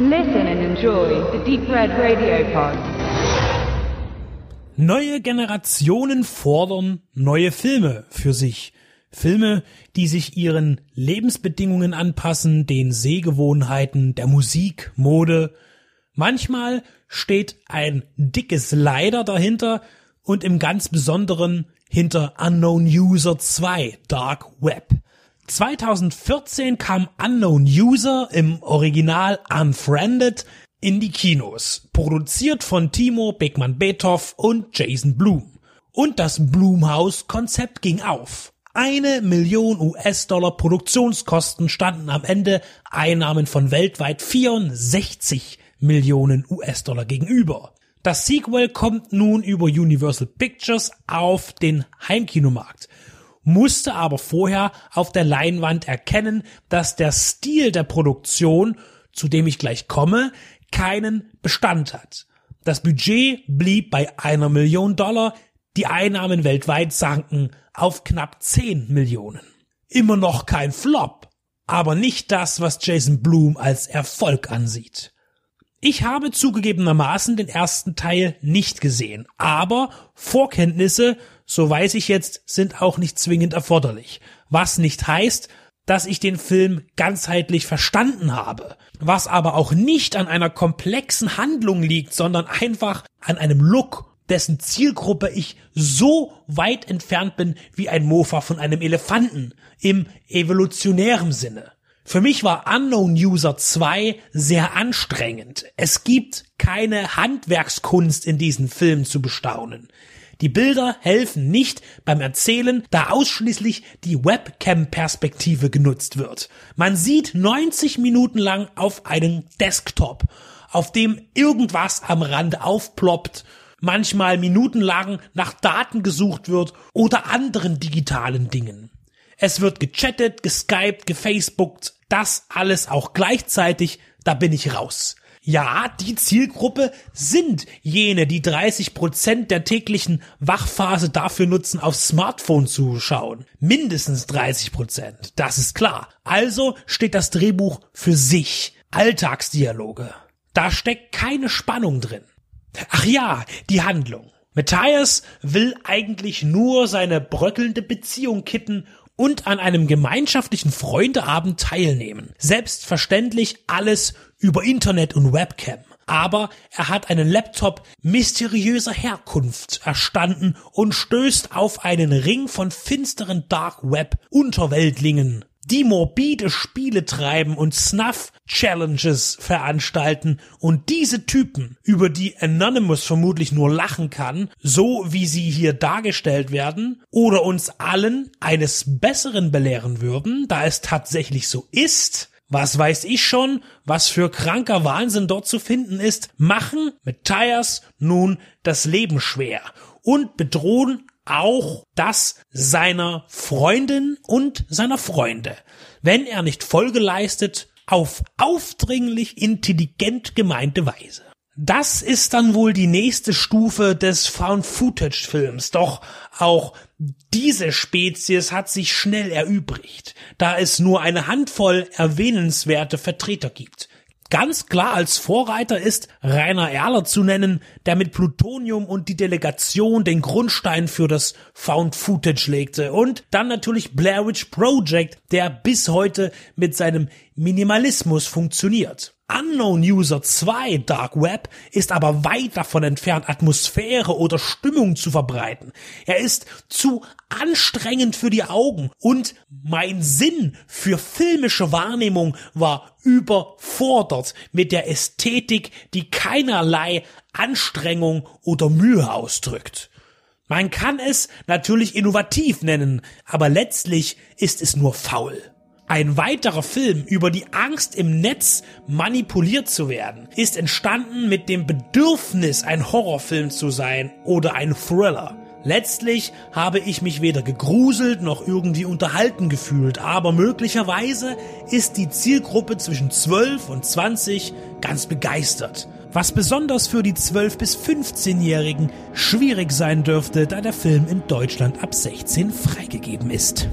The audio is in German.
Listen and enjoy the Deep Red Radio Pod. Neue Generationen fordern neue Filme für sich. Filme, die sich ihren Lebensbedingungen anpassen, den Sehgewohnheiten, der Musik, Mode. Manchmal steht ein dickes Leider dahinter und im ganz Besonderen hinter Unknown User 2 Dark Web. 2014 kam Unknown User im Original Unfriended in die Kinos, produziert von Timo Beckmann-Betoff und Jason Blum. Und das Blumhouse-Konzept ging auf. Eine Million US-Dollar Produktionskosten standen am Ende Einnahmen von weltweit 64 Millionen US-Dollar gegenüber. Das Sequel kommt nun über Universal Pictures auf den Heimkinomarkt musste aber vorher auf der Leinwand erkennen, dass der Stil der Produktion, zu dem ich gleich komme, keinen Bestand hat. Das Budget blieb bei einer Million Dollar, die Einnahmen weltweit sanken auf knapp 10 Millionen. Immer noch kein Flop, aber nicht das, was Jason Bloom als Erfolg ansieht. Ich habe zugegebenermaßen den ersten Teil nicht gesehen, aber Vorkenntnisse so weiß ich jetzt, sind auch nicht zwingend erforderlich. Was nicht heißt, dass ich den Film ganzheitlich verstanden habe. Was aber auch nicht an einer komplexen Handlung liegt, sondern einfach an einem Look, dessen Zielgruppe ich so weit entfernt bin wie ein Mofa von einem Elefanten im evolutionären Sinne. Für mich war Unknown User 2 sehr anstrengend. Es gibt keine Handwerkskunst in diesen Film zu bestaunen. Die Bilder helfen nicht beim Erzählen, da ausschließlich die Webcam-Perspektive genutzt wird. Man sieht 90 Minuten lang auf einen Desktop, auf dem irgendwas am Rand aufploppt, manchmal minutenlang nach Daten gesucht wird oder anderen digitalen Dingen. Es wird gechattet, geskypt, gefacebookt, das alles auch gleichzeitig, da bin ich raus. Ja, die Zielgruppe sind jene, die 30 Prozent der täglichen Wachphase dafür nutzen, aufs Smartphone zu schauen. Mindestens 30 Prozent. Das ist klar. Also steht das Drehbuch für sich. Alltagsdialoge. Da steckt keine Spannung drin. Ach ja, die Handlung. Matthias will eigentlich nur seine bröckelnde Beziehung kitten und an einem gemeinschaftlichen Freundeabend teilnehmen. Selbstverständlich alles über Internet und Webcam. Aber er hat einen Laptop mysteriöser Herkunft erstanden und stößt auf einen Ring von finsteren Dark Web Unterweltlingen die morbide Spiele treiben und Snuff-Challenges veranstalten und diese Typen, über die Anonymous vermutlich nur lachen kann, so wie sie hier dargestellt werden, oder uns allen eines Besseren belehren würden, da es tatsächlich so ist, was weiß ich schon, was für kranker Wahnsinn dort zu finden ist, machen mit Tyres nun das Leben schwer und bedrohen auch das seiner Freundin und seiner Freunde, wenn er nicht Folge leistet auf aufdringlich intelligent gemeinte Weise. Das ist dann wohl die nächste Stufe des Found-Footage-Films, doch auch diese Spezies hat sich schnell erübrigt, da es nur eine Handvoll erwähnenswerte Vertreter gibt. Ganz klar als Vorreiter ist Rainer Erler zu nennen, der mit Plutonium und die Delegation den Grundstein für das Found Footage legte. Und dann natürlich Blair Witch Project, der bis heute mit seinem Minimalismus funktioniert. Unknown User 2 Dark Web ist aber weit davon entfernt, Atmosphäre oder Stimmung zu verbreiten. Er ist zu anstrengend für die Augen und mein Sinn für filmische Wahrnehmung war überfordert mit der Ästhetik, die keinerlei Anstrengung oder Mühe ausdrückt. Man kann es natürlich innovativ nennen, aber letztlich ist es nur faul. Ein weiterer Film über die Angst im Netz manipuliert zu werden ist entstanden mit dem Bedürfnis, ein Horrorfilm zu sein oder ein Thriller. Letztlich habe ich mich weder gegruselt noch irgendwie unterhalten gefühlt, aber möglicherweise ist die Zielgruppe zwischen 12 und 20 ganz begeistert. Was besonders für die 12 bis 15-Jährigen schwierig sein dürfte, da der Film in Deutschland ab 16 freigegeben ist.